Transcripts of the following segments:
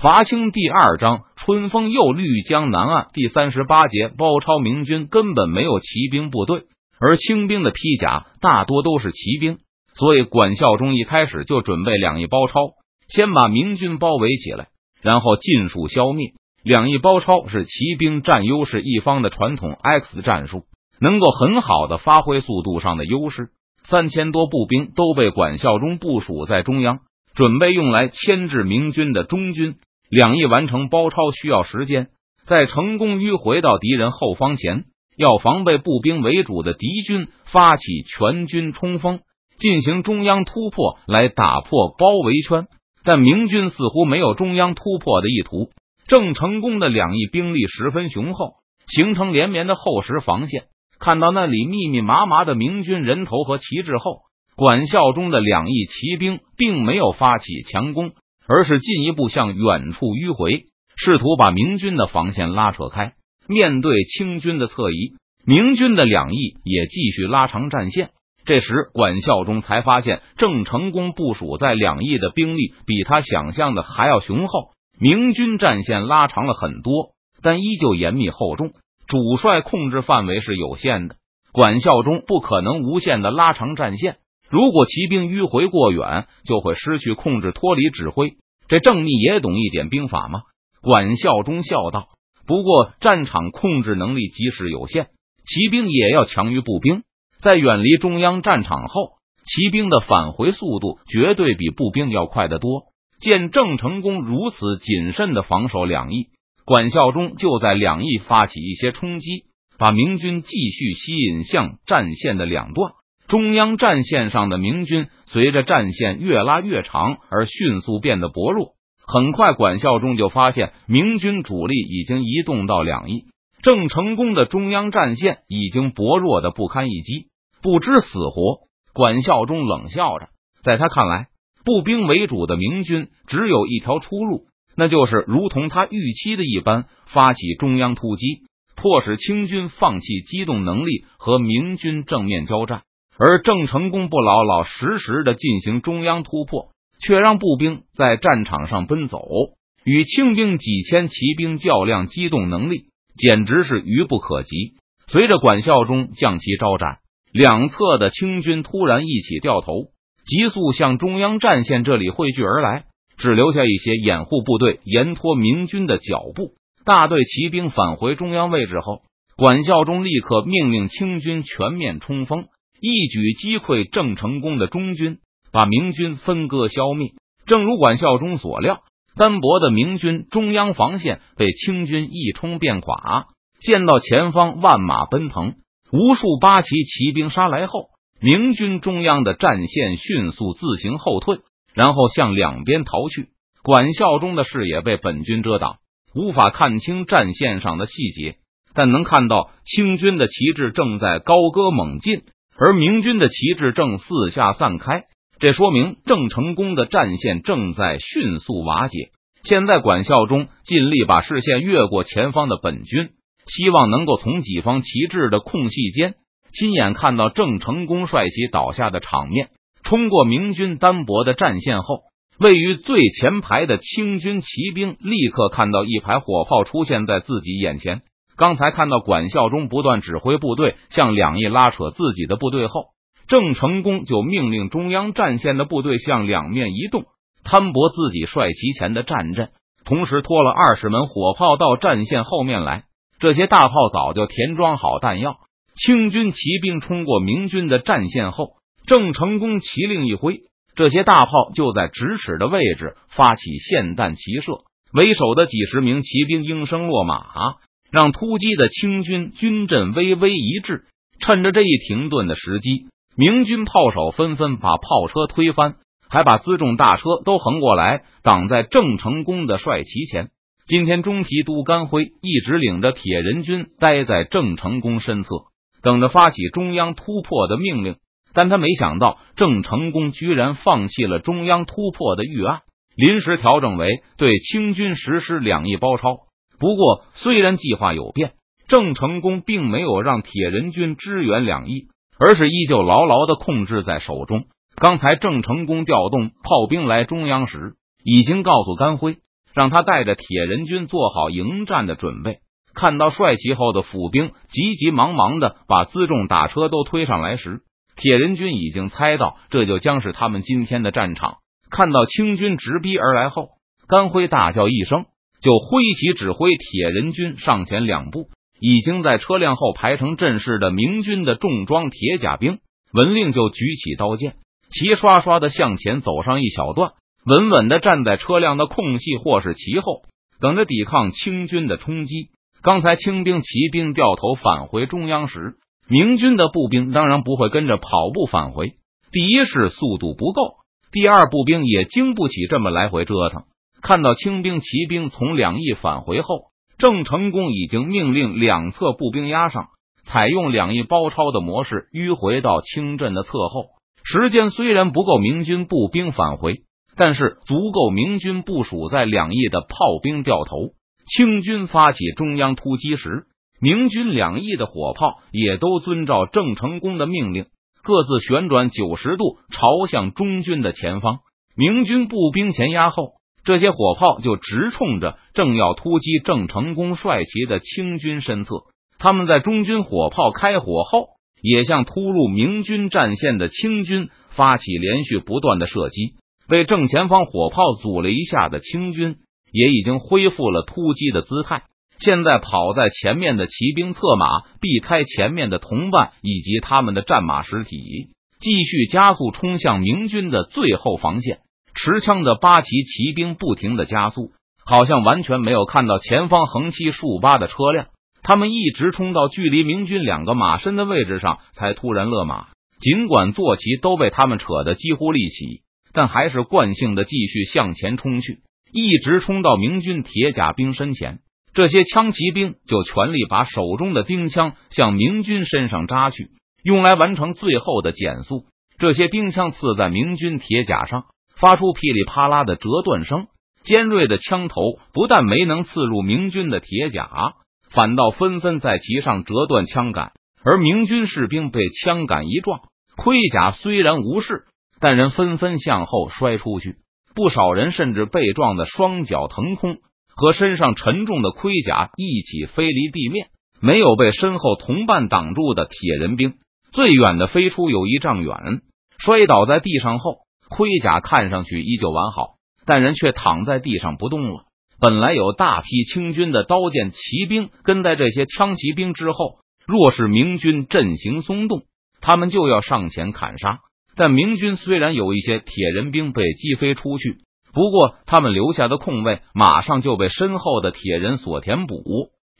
伐清第二章，春风又绿江南岸第三十八节。包抄明军根本没有骑兵部队，而清兵的披甲大多都是骑兵，所以管孝忠一开始就准备两翼包抄，先把明军包围起来，然后尽数消灭。两翼包抄是骑兵占优势一方的传统 X 战术，能够很好的发挥速度上的优势。三千多步兵都被管孝忠部署在中央，准备用来牵制明军的中军。两翼完成包抄需要时间，在成功迂回到敌人后方前，要防备步兵为主的敌军发起全军冲锋，进行中央突破来打破包围圈。但明军似乎没有中央突破的意图。郑成功的两翼兵力十分雄厚，形成连绵的厚实防线。看到那里密密麻麻的明军人头和旗帜后，管孝忠的两翼骑兵并没有发起强攻。而是进一步向远处迂回，试图把明军的防线拉扯开。面对清军的侧移，明军的两翼也继续拉长战线。这时，管孝忠才发现郑成功部署在两翼的兵力比他想象的还要雄厚。明军战线拉长了很多，但依旧严密厚重。主帅控制范围是有限的，管孝忠不可能无限的拉长战线。如果骑兵迂回过远，就会失去控制，脱离指挥。这郑密也懂一点兵法吗？管孝忠笑道：“不过战场控制能力即使有限，骑兵也要强于步兵。在远离中央战场后，骑兵的返回速度绝对比步兵要快得多。”见郑成功如此谨慎的防守两翼，管孝忠就在两翼发起一些冲击，把明军继续吸引向战线的两段。中央战线上的明军随着战线越拉越长而迅速变得薄弱。很快，管孝忠就发现明军主力已经移动到两翼，郑成功的中央战线已经薄弱的不堪一击，不知死活。管孝忠冷笑着，在他看来，步兵为主的明军只有一条出路，那就是如同他预期的一般，发起中央突击，迫使清军放弃机动能力和明军正面交战。而郑成功不老老实实的进行中央突破，却让步兵在战场上奔走，与清兵几千骑兵较量，机动能力简直是愚不可及。随着管孝忠将其招展，两侧的清军突然一起掉头，急速向中央战线这里汇聚而来，只留下一些掩护部队沿拖明军的脚步。大队骑兵返回中央位置后，管孝忠立刻命令清军全面冲锋。一举击溃郑成功的中军，把明军分割消灭。正如管孝忠所料，单薄的明军中央防线被清军一冲便垮。见到前方万马奔腾，无数八旗骑兵杀来后，明军中央的战线迅速自行后退，然后向两边逃去。管孝忠的视野被本军遮挡，无法看清战线上的细节，但能看到清军的旗帜正在高歌猛进。而明军的旗帜正四下散开，这说明郑成功的战线正在迅速瓦解。现在管孝忠尽力把视线越过前方的本军，希望能够从己方旗帜的空隙间亲眼看到郑成功帅旗倒下的场面。冲过明军单薄的战线后，位于最前排的清军骑兵立刻看到一排火炮出现在自己眼前。刚才看到管孝忠不断指挥部队向两翼拉扯自己的部队后，郑成功就命令中央战线的部队向两面移动，摊薄自己帅旗前的战阵，同时拖了二十门火炮到战线后面来。这些大炮早就填装好弹药。清军骑兵冲过明军的战线后，郑成功旗令一挥，这些大炮就在咫尺的位置发起霰弹齐射，为首的几十名骑兵应声落马。让突击的清军军阵微微一滞，趁着这一停顿的时机，明军炮手纷纷把炮车推翻，还把辎重大车都横过来挡在郑成功的帅旗前。今天中提督甘辉一直领着铁人军待在郑成功身侧，等着发起中央突破的命令，但他没想到郑成功居然放弃了中央突破的预案，临时调整为对清军实施两翼包抄。不过，虽然计划有变，郑成功并没有让铁人军支援两翼，而是依旧牢牢的控制在手中。刚才郑成功调动炮兵来中央时，已经告诉甘辉，让他带着铁人军做好迎战的准备。看到帅旗后的府兵急急忙忙的把辎重打车都推上来时，铁人军已经猜到这就将是他们今天的战场。看到清军直逼而来后，甘辉大叫一声，就挥旗指挥铁人军上前两步。已经在车辆后排成阵势的明军的重装铁甲兵，闻令就举起刀剑，齐刷刷的向前走上一小段，稳稳的站在车辆的空隙或是其后，等着抵抗清军的冲击。刚才清兵骑兵掉头返回中央时，明军的步兵当然不会跟着跑步返回。第一是速度不够，第二步兵也经不起这么来回折腾。看到清兵骑兵从两翼返回后。郑成功已经命令两侧步兵压上，采用两翼包抄的模式迂回到清阵的侧后。时间虽然不够明军步兵返回，但是足够明军部署在两翼的炮兵掉头。清军发起中央突击时，明军两翼的火炮也都遵照郑成功的命令，各自旋转九十度朝向中军的前方。明军步兵前压后。这些火炮就直冲着正要突击郑成功率旗的清军身侧。他们在中军火炮开火后，也向突入明军战线的清军发起连续不断的射击。被正前方火炮阻了一下的清军，也已经恢复了突击的姿态。现在跑在前面的骑兵策马，避开前面的同伴以及他们的战马尸体，继续加速冲向明军的最后防线。持枪的八旗骑兵不停的加速，好像完全没有看到前方横七竖八的车辆。他们一直冲到距离明军两个马身的位置上，才突然勒马。尽管坐骑都被他们扯得几乎立起，但还是惯性的继续向前冲去，一直冲到明军铁甲兵身前。这些枪骑兵就全力把手中的钉枪向明军身上扎去，用来完成最后的减速。这些钉枪刺在明军铁甲上。发出噼里啪啦的折断声，尖锐的枪头不但没能刺入明军的铁甲，反倒纷纷在其上折断枪杆。而明军士兵被枪杆一撞，盔甲虽然无事，但人纷纷向后摔出去，不少人甚至被撞得双脚腾空，和身上沉重的盔甲一起飞离地面。没有被身后同伴挡住的铁人兵，最远的飞出有一丈远，摔倒在地上后。盔甲看上去依旧完好，但人却躺在地上不动了。本来有大批清军的刀剑骑兵跟在这些枪骑兵之后，若是明军阵型松动，他们就要上前砍杀。但明军虽然有一些铁人兵被击飞出去，不过他们留下的空位马上就被身后的铁人所填补，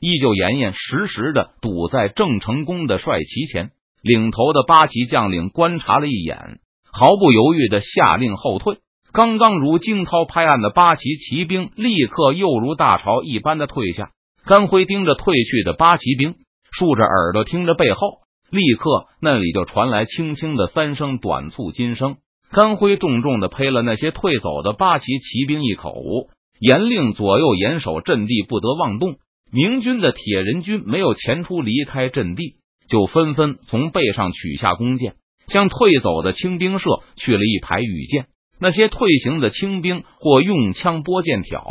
依旧严严实实的堵在郑成功的帅旗前。领头的八旗将领观察了一眼。毫不犹豫的下令后退。刚刚如惊涛拍岸的八旗骑兵，立刻又如大潮一般的退下。甘辉盯着退去的八旗兵，竖着耳朵听着背后，立刻那里就传来轻轻的三声短促金声。甘辉重重的呸了那些退走的八旗骑兵一口，严令左右严守阵地，不得妄动。明军的铁人军没有前出离开阵地，就纷纷从背上取下弓箭。向退走的清兵射去了一排羽箭，那些退行的清兵或用枪拨箭挑，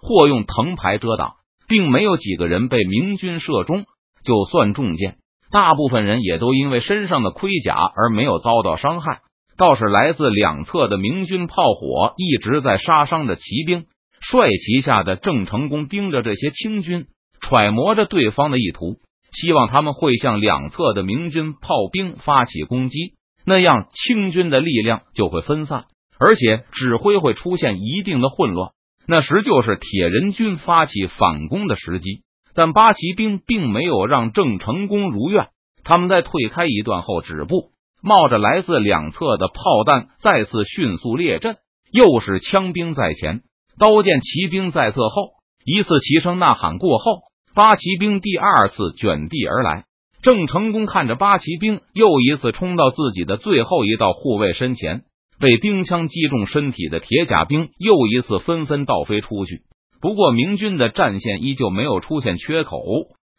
或用藤牌遮挡，并没有几个人被明军射中。就算中箭，大部分人也都因为身上的盔甲而没有遭到伤害。倒是来自两侧的明军炮火一直在杀伤着骑兵。帅旗下的郑成功盯着这些清军，揣摩着对方的意图。希望他们会向两侧的明军炮兵发起攻击，那样清军的力量就会分散，而且指挥会出现一定的混乱。那时就是铁人军发起反攻的时机。但八旗兵并没有让郑成功如愿，他们在退开一段后止步，冒着来自两侧的炮弹，再次迅速列阵。又是枪兵在前，刀剑骑兵在侧后，一次齐声呐喊过后。八旗兵第二次卷地而来，郑成功看着八旗兵又一次冲到自己的最后一道护卫身前，被钉枪击中身体的铁甲兵又一次纷纷倒飞出去。不过明军的战线依旧没有出现缺口，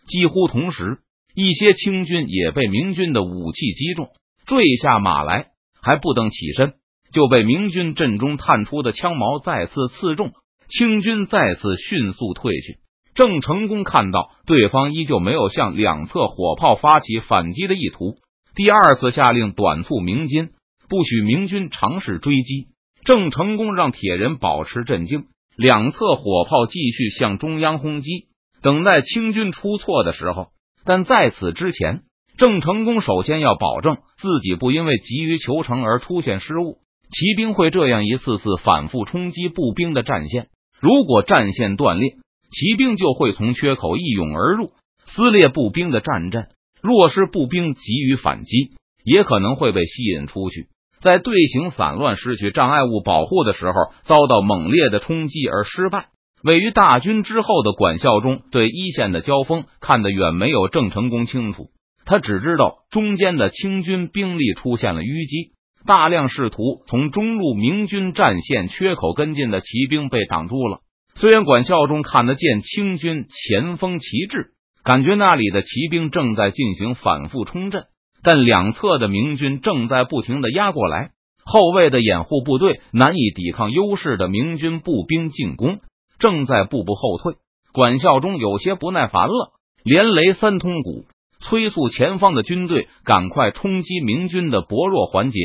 几乎同时，一些清军也被明军的武器击中，坠下马来，还不等起身，就被明军阵中探出的枪矛再次刺中。清军再次迅速退去。郑成功看到对方依旧没有向两侧火炮发起反击的意图，第二次下令短促鸣金，不许明军尝试追击。郑成功让铁人保持镇静，两侧火炮继续向中央轰击，等待清军出错的时候。但在此之前，郑成功首先要保证自己不因为急于求成而出现失误。骑兵会这样一次次反复冲击步兵的战线，如果战线断裂。骑兵就会从缺口一涌而入，撕裂步兵的战阵。若是步兵急于反击，也可能会被吸引出去，在队形散乱、失去障碍物保护的时候，遭到猛烈的冲击而失败。位于大军之后的管校中对一线的交锋看得远没有郑成功清楚，他只知道中间的清军兵力出现了淤积，大量试图从中路明军战线缺口跟进的骑兵被挡住了。虽然管孝忠看得见清军前锋旗帜，感觉那里的骑兵正在进行反复冲阵，但两侧的明军正在不停的压过来，后卫的掩护部队难以抵抗优势的明军步兵进攻，正在步步后退。管孝忠有些不耐烦了，连雷三通鼓，催促前方的军队赶快冲击明军的薄弱环节。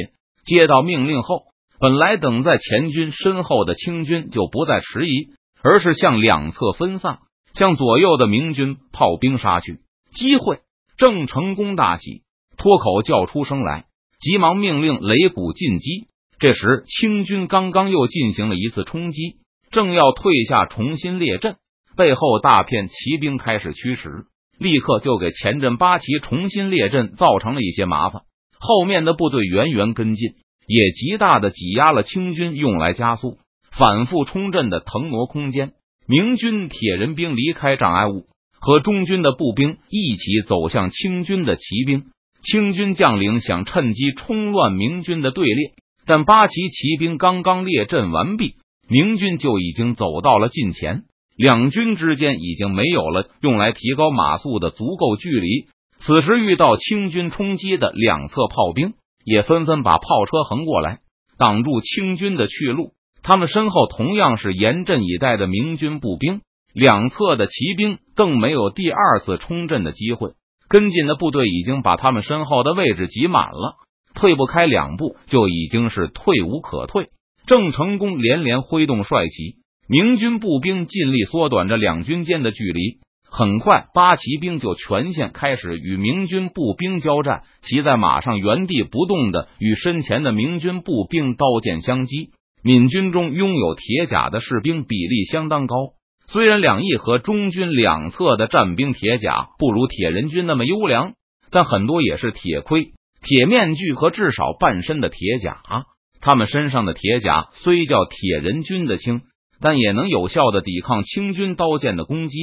接到命令后，本来等在前军身后的清军就不再迟疑。而是向两侧分散，向左右的明军炮兵杀去。机会，郑成功大喜，脱口叫出声来，急忙命令擂鼓进击。这时，清军刚刚又进行了一次冲击，正要退下重新列阵，背后大片骑兵开始驱驰，立刻就给前阵八旗重新列阵造成了一些麻烦。后面的部队源源跟进，也极大的挤压了清军用来加速。反复冲阵的腾挪空间，明军铁人兵离开障碍物，和中军的步兵一起走向清军的骑兵。清军将领想趁机冲乱明军的队列，但八旗骑兵刚刚列阵完毕，明军就已经走到了近前，两军之间已经没有了用来提高马速的足够距离。此时遇到清军冲击的两侧炮兵，也纷纷把炮车横过来，挡住清军的去路。他们身后同样是严阵以待的明军步兵，两侧的骑兵更没有第二次冲阵的机会。跟进的部队已经把他们身后的位置挤满了，退不开两步就已经是退无可退。郑成功连连挥动帅旗，明军步兵尽力缩短着两军间的距离。很快，八骑兵就全线开始与明军步兵交战，骑在马上原地不动的与身前的明军步兵刀剑相击。闽军中拥有铁甲的士兵比例相当高，虽然两翼和中军两侧的战兵铁甲不如铁人军那么优良，但很多也是铁盔、铁面具和至少半身的铁甲。他们身上的铁甲虽叫铁人军的轻，但也能有效的抵抗清军刀剑的攻击。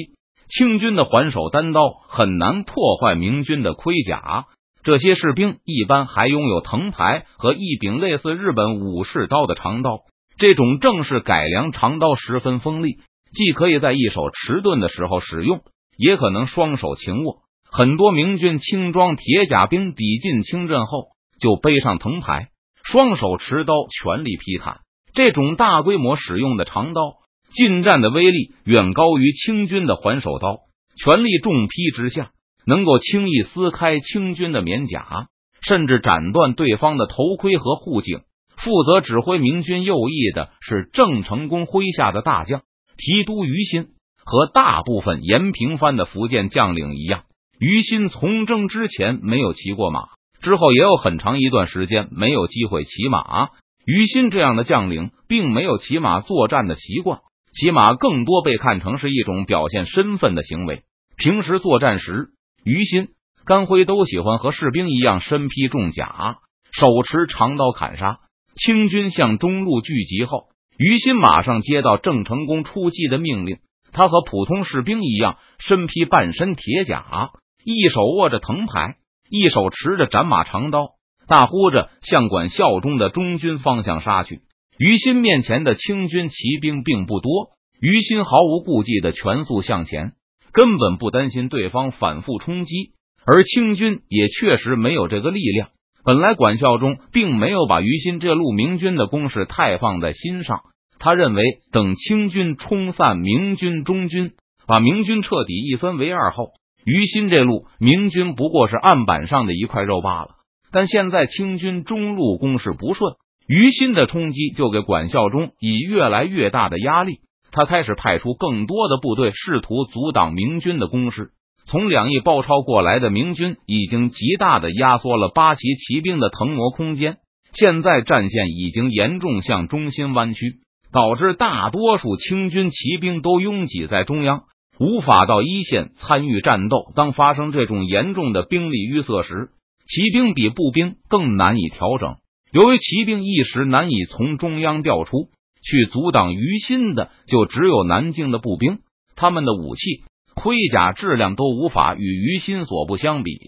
清军的环手单刀很难破坏明军的盔甲。这些士兵一般还拥有藤牌和一柄类似日本武士刀的长刀，这种正式改良长刀十分锋利，既可以在一手持盾的时候使用，也可能双手擒握。很多明军轻装铁甲兵抵近清阵后，就背上藤牌，双手持刀，全力劈砍。这种大规模使用的长刀，近战的威力远高于清军的环手刀，全力重劈之下。能够轻易撕开清军的棉甲，甚至斩断对方的头盔和护颈。负责指挥明军右翼的是郑成功麾下的大将提督于心。和大部分延平藩的福建将领一样，于心从征之前没有骑过马，之后也有很长一段时间没有机会骑马。于心这样的将领，并没有骑马作战的习惯，骑马更多被看成是一种表现身份的行为。平时作战时，于心、甘辉都喜欢和士兵一样身披重甲，手持长刀砍杀。清军向中路聚集后，于心马上接到郑成功出击的命令。他和普通士兵一样，身披半身铁甲，一手握着藤牌，一手持着斩马长刀，大呼着向管效忠的中军方向杀去。于心面前的清军骑兵并不多，于心毫无顾忌的全速向前。根本不担心对方反复冲击，而清军也确实没有这个力量。本来管孝忠并没有把于心这路明军的攻势太放在心上，他认为，等清军冲散明军中军，把明军彻底一分为二后，于心这路明军不过是案板上的一块肉罢了。但现在清军中路攻势不顺，于心的冲击就给管孝忠以越来越大的压力。他开始派出更多的部队，试图阻挡明军的攻势。从两翼包抄过来的明军已经极大的压缩了八旗骑兵的腾挪空间。现在战线已经严重向中心弯曲，导致大多数清军骑兵都拥挤在中央，无法到一线参与战斗。当发生这种严重的兵力淤塞时，骑兵比步兵更难以调整。由于骑兵一时难以从中央调出去阻挡于心的，就只有南京的步兵，他们的武器、盔甲质量都无法与于心所部相比，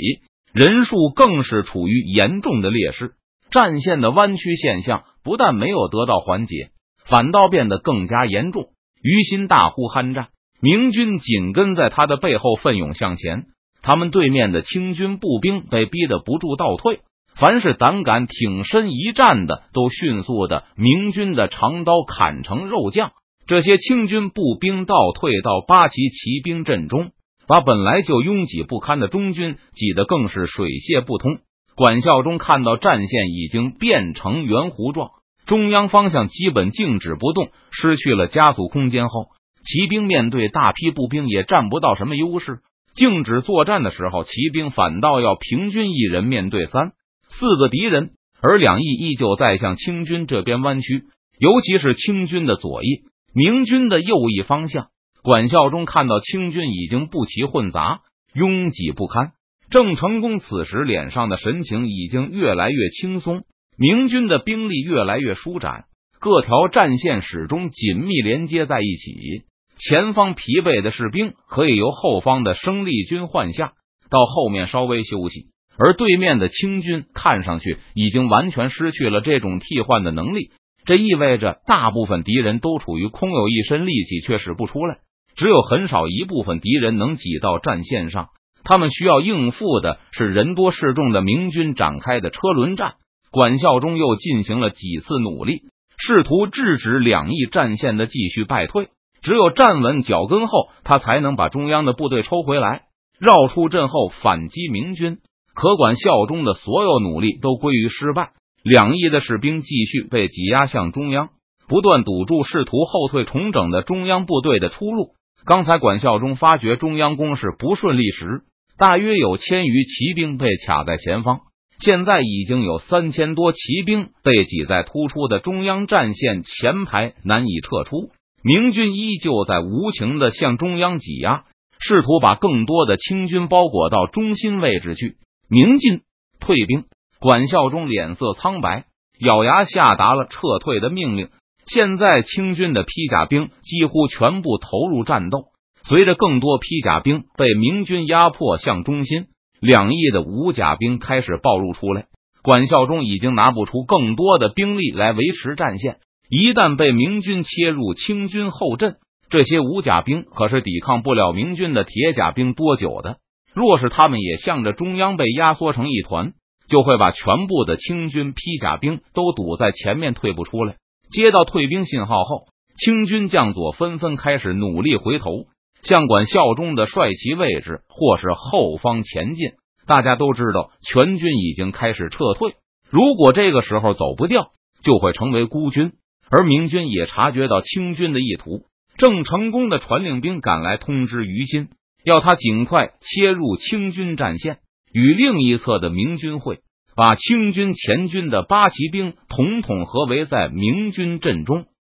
人数更是处于严重的劣势。战线的弯曲现象不但没有得到缓解，反倒变得更加严重。于心大呼酣战，明军紧跟在他的背后奋勇向前。他们对面的清军步兵被逼得不住倒退，凡是胆敢挺身一战的，都迅速的明军的长刀砍成肉酱。这些清军步兵倒退到八旗骑兵阵中，把本来就拥挤不堪的中军挤得更是水泄不通。管孝忠看到战线已经变成圆弧状，中央方向基本静止不动，失去了加速空间后，骑兵面对大批步兵也占不到什么优势。静止作战的时候，骑兵反倒要平均一人面对三四个敌人，而两翼依旧在向清军这边弯曲，尤其是清军的左翼，明军的右翼方向。管孝忠看到清军已经不齐混杂，拥挤不堪。郑成功此时脸上的神情已经越来越轻松，明军的兵力越来越舒展，各条战线始终紧密连接在一起。前方疲惫的士兵可以由后方的生力军换下，到后面稍微休息；而对面的清军看上去已经完全失去了这种替换的能力，这意味着大部分敌人都处于空有一身力气却使不出来，只有很少一部分敌人能挤到战线上。他们需要应付的是人多势众的明军展开的车轮战。管孝忠又进行了几次努力，试图制止两翼战线的继续败退。只有站稳脚跟后，他才能把中央的部队抽回来，绕出阵后反击明军。可管孝忠的所有努力都归于失败，两翼的士兵继续被挤压向中央，不断堵住试图后退重整的中央部队的出路。刚才管孝忠发觉中央攻势不顺利时。大约有千余骑兵被卡在前方，现在已经有三千多骑兵被挤在突出的中央战线前排，难以撤出。明军依旧在无情的向中央挤压，试图把更多的清军包裹到中心位置去。明进退兵，管孝忠脸色苍白，咬牙下达了撤退的命令。现在清军的披甲兵几乎全部投入战斗。随着更多披甲兵被明军压迫向中心，两翼的武甲兵开始暴露出来。管孝忠已经拿不出更多的兵力来维持战线，一旦被明军切入清军后阵，这些武甲兵可是抵抗不了明军的铁甲兵多久的。若是他们也向着中央被压缩成一团，就会把全部的清军披甲兵都堵在前面，退不出来。接到退兵信号后，清军将佐纷纷开始努力回头。向管效忠的帅旗位置，或是后方前进。大家都知道，全军已经开始撤退。如果这个时候走不掉，就会成为孤军。而明军也察觉到清军的意图，郑成功的传令兵赶来通知于心，要他尽快切入清军战线，与另一侧的明军会，把清军前军的八旗兵统统合围在明军阵中。